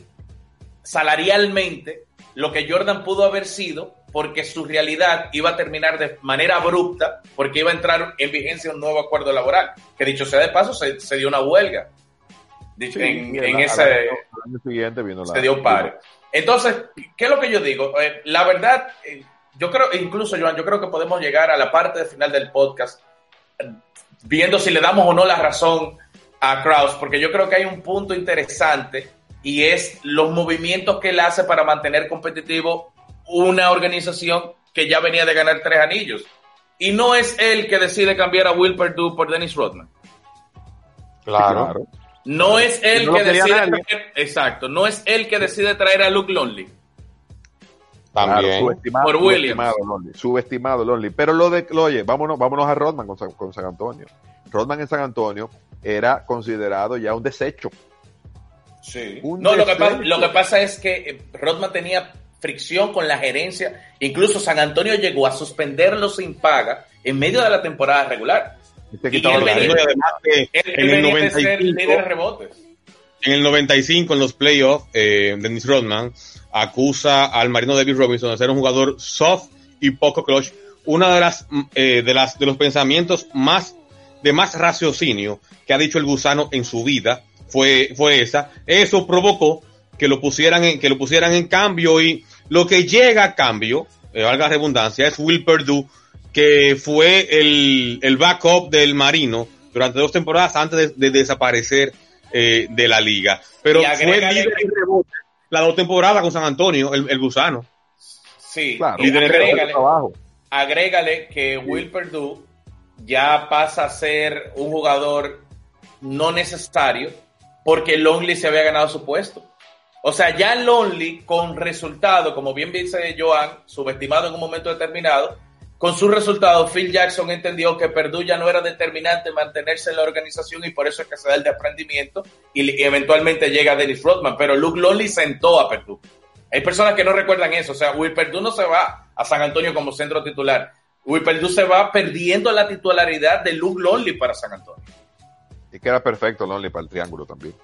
salarialmente lo que Jordan pudo haber sido porque su realidad iba a terminar de manera abrupta porque iba a entrar en vigencia un nuevo acuerdo laboral. Que dicho sea de paso, se, se dio una huelga. Dicho, sí, en, en la, ese año siguiente vino se dio un paro. Entonces, ¿qué es lo que yo digo? Eh, la verdad, eh, yo creo, incluso Joan, yo creo que podemos llegar a la parte final del podcast eh, viendo si le damos o no la razón a Kraus, porque yo creo que hay un punto interesante y es los movimientos que él hace para mantener competitivo una organización que ya venía de ganar tres anillos. Y no es él que decide cambiar a Will Perdue por Dennis Rodman. Claro. No es él no que decide traer, exacto, no es él que decide traer a Luke Lonely. También. Claro, subestimado, por Williams. Subestimado Lonely, subestimado Lonely. Pero lo de, lo, oye, vámonos, vámonos a Rodman con, con San Antonio. Rodman en San Antonio era considerado ya un desecho. Sí. Un no, desecho. Lo, que pasa, lo que pasa es que eh, Rodman tenía fricción con la gerencia. Incluso San Antonio llegó a suspenderlo sin paga en medio de la temporada regular. Este y además que en el 95, rebotes. En el 95, en los playoffs, eh, Dennis Rodman acusa al marino David Robinson de ser un jugador soft y poco clutch. Una de las, eh, de las de los pensamientos más de más raciocinio que ha dicho el gusano en su vida fue, fue esa. Eso provocó que lo pusieran en, que lo pusieran en cambio y lo que llega a cambio, eh, valga la redundancia, es Will Perdue, que fue el, el backup del Marino durante dos temporadas antes de, de desaparecer eh, de la liga. Pero fue líder en rebote las dos temporadas con San Antonio, el, el gusano. Sí, claro, y agrégale, agrégale que Will Perdue ya pasa a ser un jugador no necesario porque Lonely se había ganado su puesto. O sea, ya Lonely con resultado, como bien dice Joan, subestimado en un momento determinado, con su resultado, Phil Jackson entendió que Perdue ya no era determinante mantenerse en la organización y por eso es que se da el desprendimiento y, eventualmente llega Dennis Rodman. Pero Luke Lonely sentó a Perdue. Hay personas que no recuerdan eso. O sea, Will Perdue no se va a San Antonio como centro titular. Will Perdue se va perdiendo la titularidad de Luke Lonely para San Antonio. Y que era perfecto Lonely para el triángulo también.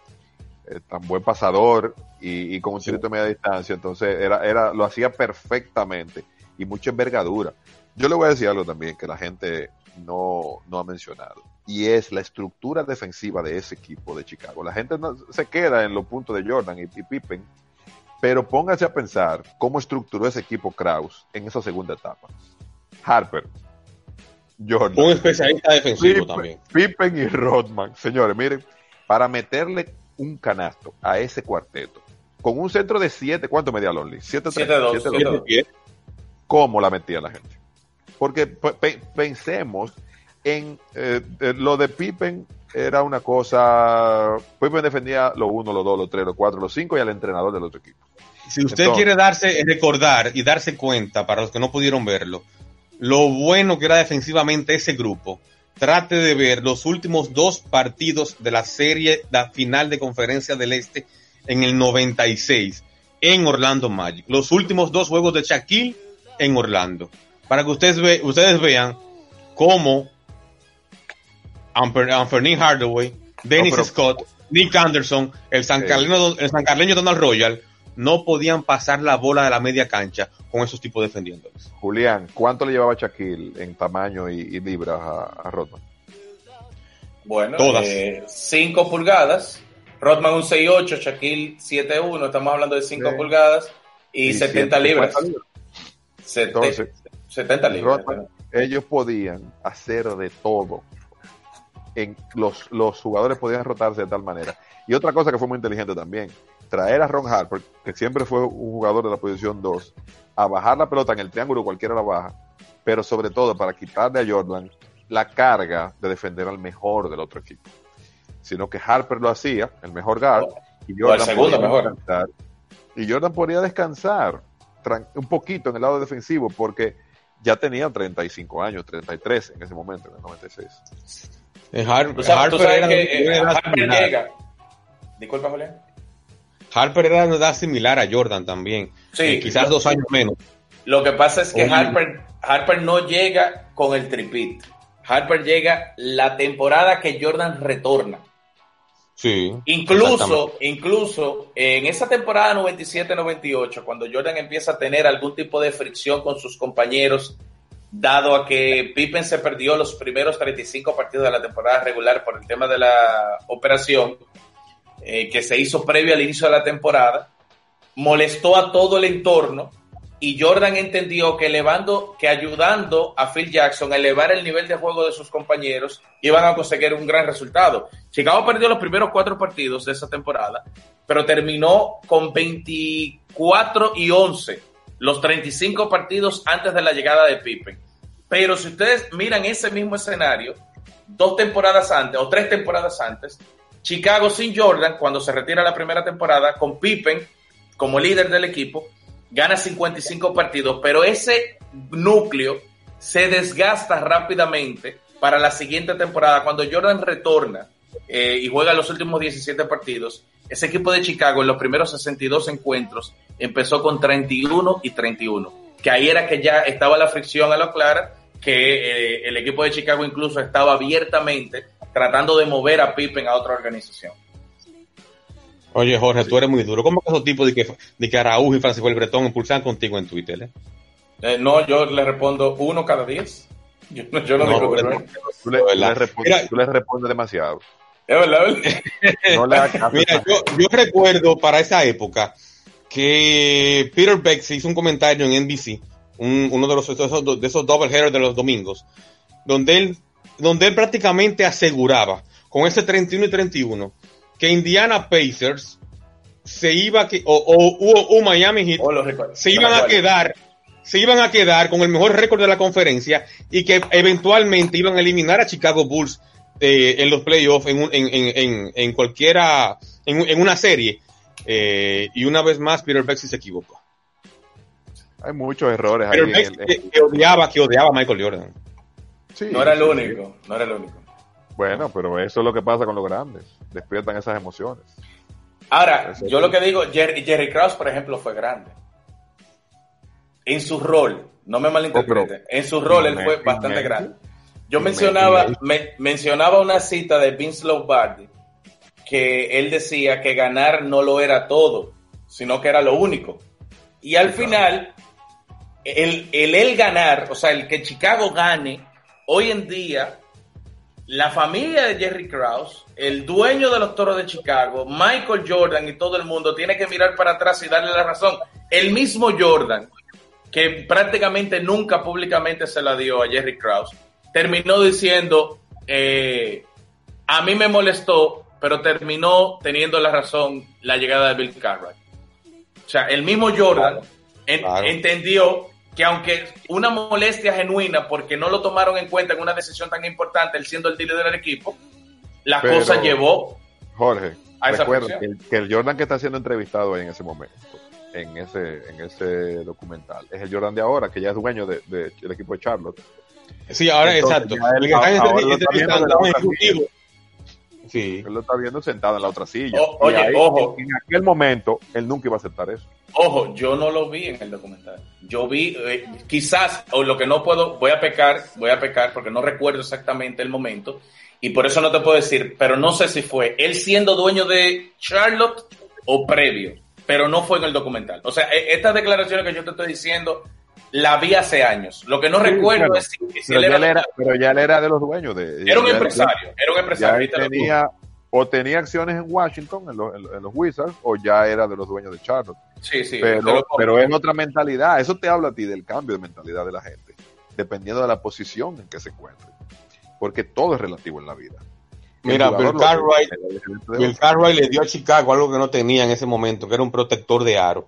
Eh, tan buen pasador y, y con un tiro de media distancia, entonces era, era, lo hacía perfectamente y mucha envergadura. Yo le voy a decir algo también que la gente no, no ha mencionado y es la estructura defensiva de ese equipo de Chicago. La gente no, se queda en los puntos de Jordan y, y Pippen, pero póngase a pensar cómo estructuró ese equipo Kraus en esa segunda etapa. Harper, Jordan. Un especialista defensivo Pippen, también. Pippen y Rodman. Señores, miren, para meterle un canasto a ese cuarteto, con un centro de 7, ¿cuánto medía Lonely? 7-2. ¿Cómo la metía la gente? Porque pe pensemos en eh, lo de Pippen era una cosa, Pippen defendía lo 1, lo 2, lo 3, lo 4, lo 5 y al entrenador del otro equipo. Si usted Entonces, quiere darse, recordar y darse cuenta, para los que no pudieron verlo, lo bueno que era defensivamente ese grupo, trate de ver los últimos dos partidos de la serie la final de conferencia del Este en el 96 en Orlando Magic. Los últimos dos juegos de Shaquille en Orlando. Para que ustedes, ve, ustedes vean cómo Anthony Hardaway, Dennis no, pero, Scott, Nick Anderson, el San, Carleño, el San Carleño Donald Royal no podían pasar la bola de la media cancha con esos tipos defendiéndoles. Julián, ¿cuánto le llevaba Shaquille en tamaño y, y libras a, a Rodman? Bueno, Todas. 5 pulgadas. Rodman un 6'8, Shaquille 7'1, estamos hablando de 5 Sí. pulgadas y, Y 70 150 libras. Sete- Entonces, 70 libras. Ellos podían hacer de todo. En los, los jugadores podían rotarse de tal manera. Y otra cosa que fue muy inteligente también, traer a Ron Harper, que siempre fue un jugador de la posición 2, a bajar la pelota en el triángulo, cualquiera la baja, pero sobre todo para quitarle a Jordan la carga de defender al mejor del otro equipo. Sino que Harper lo hacía, el mejor guard, y Jordan segundo podía mejor. descansar. Y Jordan podía descansar un poquito en el lado defensivo porque ya tenía 35 años, 33 en ese momento, en el 96. Eh, tú Harper, era que eh, una edad Harper similar. llega. Disculpa, Julián. Harper era una edad similar a Jordan también. Sí. Eh, quizás dos años menos. Lo que pasa es que Oye. Harper, Harper no llega con el tripit. Harper llega la temporada que Jordan retorna. Sí. Incluso, incluso en esa temporada 97-98, cuando Jordan empieza a tener algún tipo de fricción con sus compañeros, dado a que Pippen se perdió los primeros 35 partidos de la temporada regular por el tema de la operación eh, que se hizo previo al inicio de la temporada, molestó a todo el entorno y Jordan entendió que elevando, que ayudando a Phil Jackson a elevar el nivel de juego de sus compañeros, iban a conseguir un gran resultado. Chicago perdió los primeros cuatro partidos de esa temporada, pero terminó con 24 y 11 los 35 partidos antes de la llegada de Pippen. Pero si ustedes miran ese mismo escenario, dos temporadas antes o tres temporadas antes, Chicago sin Jordan, cuando se retira la primera temporada, con Pippen como líder del equipo, gana 55 partidos, pero ese núcleo se desgasta rápidamente para la siguiente temporada. Cuando Jordan retorna eh, y juega los últimos 17 partidos, ese equipo de Chicago en los primeros 62 encuentros empezó con 31 y 31, que ahí era que ya estaba la fricción a lo clara, que eh, el equipo de Chicago incluso estaba abiertamente tratando de mover a Pippen a otra organización. Oye, Jorge, tú eres muy duro. ¿Cómo que esos tipos de que, de que Araújo y Francisco el Bretón impulsan contigo en Twitter? eh? Eh, no, yo le respondo uno cada diez. Yo, yo no, No, digo que no. Tú le, respondes, Mira- tú le respondes demasiado. Es verdad, ¿verdad? No le hagas caso. Mira, yo, yo recuerdo para esa época que Peter Beck se hizo un comentario en NBC, un- uno de los de esos, de esos double headers de los domingos, donde él, donde él prácticamente aseguraba con ese 31 y 31 que Indiana Pacers se iba a que, o, o, o- o Miami Heat Oh, se iban a quedar se iban a quedar con el mejor récord de la conferencia y que eventualmente iban a eliminar a Chicago Bulls eh, en los playoffs en, un- en, en, en, en cualquiera en, en una serie Eh, y una vez más Peter sí se equivocó Hay muchos errores ahí. Peter en Beck el- que, que odiaba que odiaba a Michael Jordan Sí, No era el sí, sí. único, no era el único. Bueno, pero eso es lo que pasa con los grandes. Despiertan esas emociones. Ahora, Eso yo lo que digo, Jerry, Jerry Krause, por ejemplo, fue grande. En su rol, no me malinterprete, Oh, en su rol él fue bastante grande. Yo mencionaba, me- mencionaba una cita de Vince Lombardi que él decía que ganar no lo era todo, sino que era lo único. Y al final, el, el él ganar, o sea, el que Chicago gane, hoy en día, la familia de Jerry Krause, el dueño de los toros de Chicago, Michael Jordan y todo el mundo tiene que mirar para atrás y darle la razón. El mismo Jordan, que prácticamente nunca públicamente se la dio a Jerry Krause, terminó diciendo, eh, a mí me molestó, pero terminó teniendo la razón la llegada de Bill Cartwright. O sea, el mismo Jordan en- Claro. entendió que aunque una molestia genuina porque no lo tomaron en cuenta en una decisión tan importante, él siendo el líder del equipo, la Pero- cosa llevó Jorge, A esa recuerda que el, que el Jordan que está siendo entrevistado ahí en ese momento, en ese, en ese documental, es el Jordan de ahora, que ya es dueño de- de- del equipo de Charlotte. sí ahora Entonces, exacto. ya él- el que ahora está entrevistando un ejecutivo sí Él lo está viendo sentado en la otra silla. O- oye, ahí, ojo. En aquel momento, él nunca iba a aceptar eso. Ojo, yo no lo vi en el documental. Yo vi, eh, quizás, o lo que no puedo, voy a pecar, voy a pecar porque no recuerdo exactamente el momento y por eso no te puedo decir, pero no sé si fue él siendo dueño de Charlotte o previo. pero no fue en el documental. O sea, e, estas declaraciones que yo te estoy diciendo, la vi hace años. Lo que no recuerdo es si, él era, Pero ya él era de los dueños de... Era un empresario, era un empresario. tenía, o tenía acciones en Washington, en, los Wizards, o ya era de los dueños de Charlotte. Sí, sí. Pero, pero es otra mentalidad. Eso te habla a ti del cambio de mentalidad de la gente, dependiendo de la posición en que se encuentre. Porque todo es relativo en la vida. Mira, Bill Cartwright, Bill Cartwright le dio a Chicago algo que no tenía en ese momento, que era un protector de aro.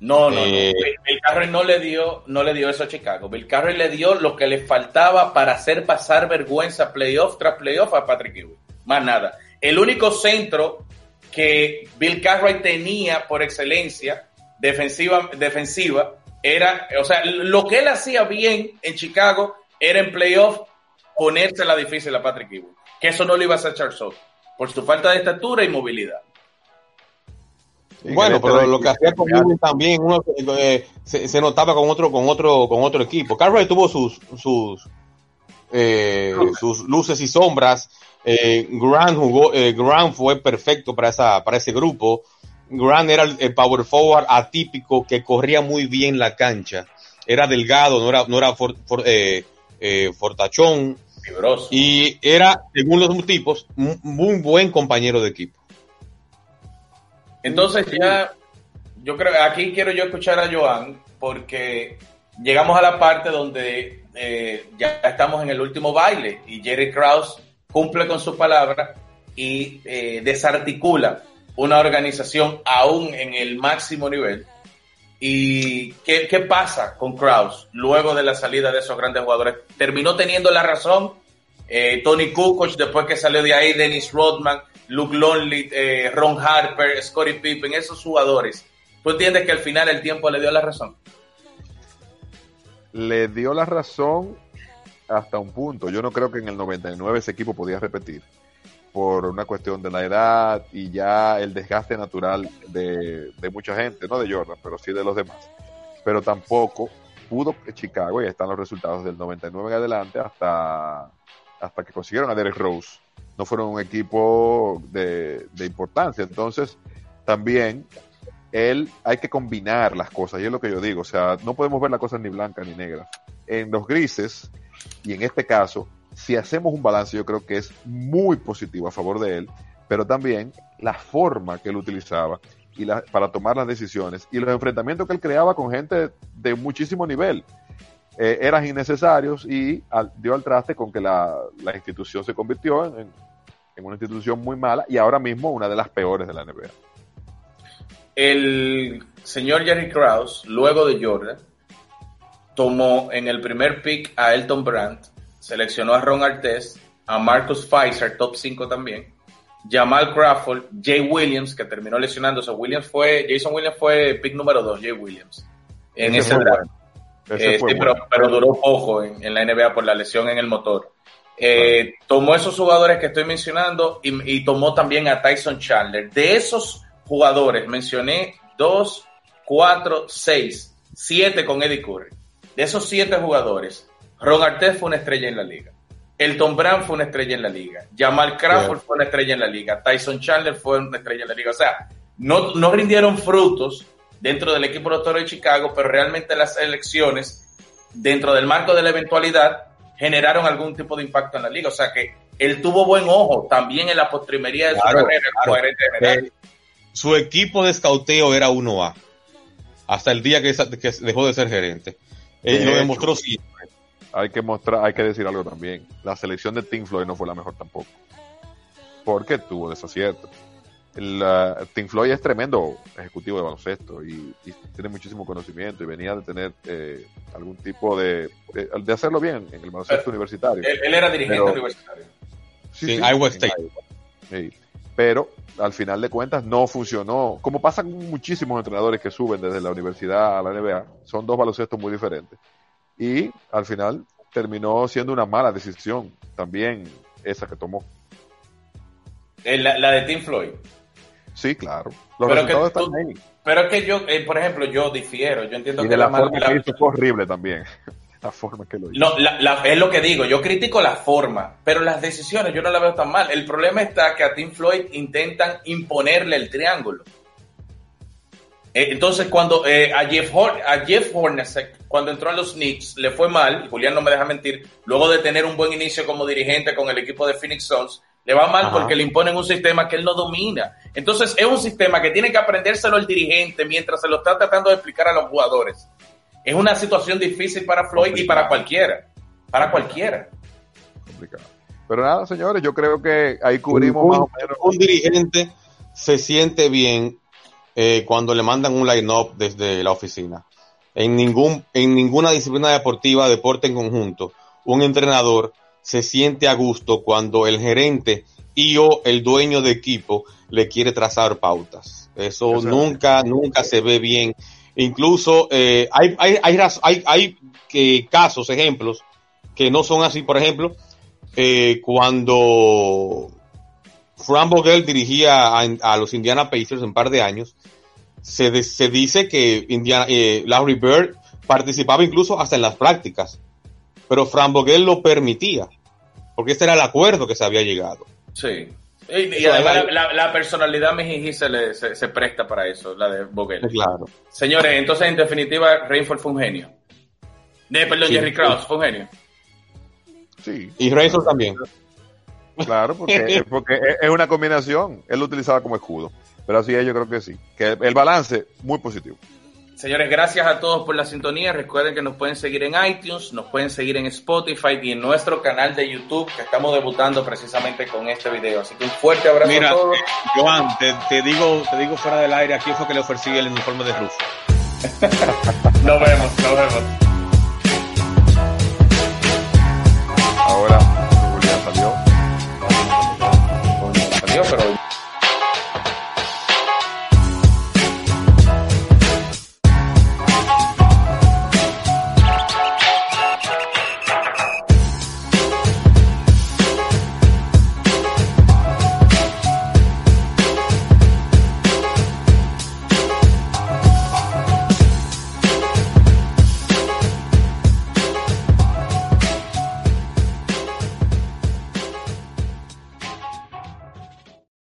No, no, no. Eh, Bill Cartwright no le dio, no le dio eso a Chicago. Bill Cartwright le dio lo que le faltaba para hacer pasar vergüenza playoff tras playoff a Patrick Ewing. Más nada. El único centro que Bill Cartwright tenía por excelencia defensiva, defensiva era, o sea, lo que él hacía bien en Chicago era en playoff la difícil a Patrick Ewing que eso no lo iba a hacer Charles por su falta de estatura y movilidad. Bueno, pero lo que hacía con también uno, eh, se, notaba con otro, con otro, con otro equipo. Cartwright tuvo sus, sus, eh, sus luces y sombras. Eh, Grant jugó, Grant fue perfecto para esa, para ese grupo. Grant era el, power forward atípico que corría muy bien la cancha. Era delgado, no era, no era fortachón. Y era, según los tipos, un muy buen compañero de equipo. Entonces ya, yo creo, aquí quiero yo escuchar a Joan, porque llegamos a la parte donde eh, ya estamos en el último baile y Jerry Krause cumple con su palabra y eh, desarticula una organización aún en el máximo nivel. ¿Y qué, qué pasa con Kraus luego de la salida de esos grandes jugadores? ¿Terminó teniendo la razón eh, Tony Kukoc, después que salió de ahí, Dennis Rodman, Luke Longley, eh, Ron Harper, Scottie Pippen, esos jugadores. ¿Tú entiendes que al final el tiempo le dio la razón? Le dio la razón hasta un punto. Yo no creo que en el 99 ese equipo podía repetir por una cuestión de la edad y ya el desgaste natural de, mucha gente, no de Jordan, pero sí de los demás. Pero tampoco pudo Chicago, y están los resultados del 99 en adelante hasta hasta que consiguieron a Derek Rose, no fueron un equipo de, importancia. Entonces, también él hay que combinar las cosas, y es lo que yo digo, o sea, no podemos ver las cosas ni blancas ni negras. En los grises, y en este caso, si hacemos un balance, yo creo que es muy positivo a favor de él, pero también la forma que él utilizaba y para tomar las decisiones y los enfrentamientos que él creaba con gente de muchísimo nivel. Eh, eran innecesarios y dio al traste con que la, institución se convirtió en, una institución muy mala y ahora mismo una de las peores de la NBA. El señor Jerry Krause, luego de Jordan, tomó en el primer pick a Elton Brandt, seleccionó a Ron Artest, a Marcus Pfizer, top 5 también, Jamal Crawford, Jay Williams, que terminó lesionándose. Williams fue, Jason Williams fue pick número 2, Jay Williams, en ese, draft. Eh, sí, pero, duró poco en, la NBA por la lesión en el motor. Eh, tomó esos jugadores que estoy mencionando y, tomó también a Tyson Chandler. De esos jugadores mencioné dos, cuatro, seis, siete con Eddie Curry. De esos siete jugadores, Ron Artest fue una estrella en la liga. Elton Brand fue una estrella en la liga. Jamal Crawford fue una estrella en la liga. Tyson Chandler fue una estrella en la liga. O sea, no, no rindieron frutos dentro del equipo de de Chicago, pero realmente las elecciones, dentro del marco de la eventualidad, generaron algún tipo de impacto en la liga. O sea que él tuvo buen ojo también en la postrimería de su carrera. su equipo de escauteo era 1A, hasta el día que, dejó de ser gerente. Él lo demostró siempre. Hay que mostrar, hay que decir algo también. La selección de Tim Floyd no fue la mejor tampoco. Porque tuvo desaciertos el, Tim Floyd es tremendo ejecutivo de baloncesto y, tiene muchísimo conocimiento y venía de tener eh, algún tipo de, de, hacerlo bien en el baloncesto universitario. Él, era dirigente universitario. Sí, Iowa State. Pero al final de cuentas no funcionó. Como pasa con muchísimos entrenadores que suben desde la universidad a la NBA, son dos baloncestos muy diferentes. Y al final terminó siendo una mala decisión también esa que tomó. La, la de Tim Floyd. Sí, claro. Los pero resultados que están ahí. Pero es que yo, eh, por ejemplo, yo difiero. Yo entiendo y que de la, forma que hizo fue horrible también. la forma que lo hizo. No, es lo que digo. Yo critico la forma, pero las decisiones yo no las veo tan mal. El problema está que a Tim Floyd intentan imponerle el triángulo. Eh, entonces, cuando eh, a, Jeff a Jeff Hornacek, cuando entró a los Knicks, le fue mal, Julián no me deja mentir, luego de tener un buen inicio como dirigente con el equipo de Phoenix Suns, le va mal porque le imponen un sistema que él no domina. Entonces, es un sistema que tiene que aprendérselo el dirigente mientras se lo está tratando de explicar a los jugadores. Es una situación difícil para Floyd y para cualquiera. Para cualquiera. Complicado. Pero nada, señores, yo creo que ahí cubrimos un, más o menos. Un dirigente se siente bien eh, cuando le mandan un line-up desde la oficina. En, ningún, en ninguna disciplina deportiva, deporte en conjunto, un entrenador se siente a gusto cuando el gerente y o el dueño de equipo le quiere trazar pautas. Eso, nunca, nunca se ve bien. Incluso eh, hay, hay, hay, hay, hay, eh, casos, ejemplos, que no son así. Por ejemplo, eh, cuando Fran Vogel dirigía a, a los Indiana Pacers un par de años, se, de- se dice que Indiana, eh, Larry Bird participaba incluso hasta en las prácticas, pero Fran Vogel lo permitía, porque ese era el acuerdo que se había llegado. Sí. Y, además la, la- la personalidad Mejijí se, le- se, se presta para eso, la de Vogel. Claro. Señores, entonces en definitiva, Rainford fue un genio. Eh, perdón, Sí. Jerry Krause fue un genio. Sí, Y Razor también. claro, porque, porque es- es una combinación. Él lo utilizaba como escudo. Pero así es, yo creo que sí. Que el balance, muy positivo. Señores, gracias a todos por la sintonía. Recuerden que nos pueden seguir en iTunes, nos pueden seguir en Spotify y en nuestro canal de YouTube que estamos debutando precisamente con este video. Así que un fuerte abrazo Mira, a todos. Joan, te, digo, te digo fuera del aire, aquí fue que le ofrecí el uniforme de Rufo. nos vemos, nos vemos. Ahora, Julián salió. Salió, pero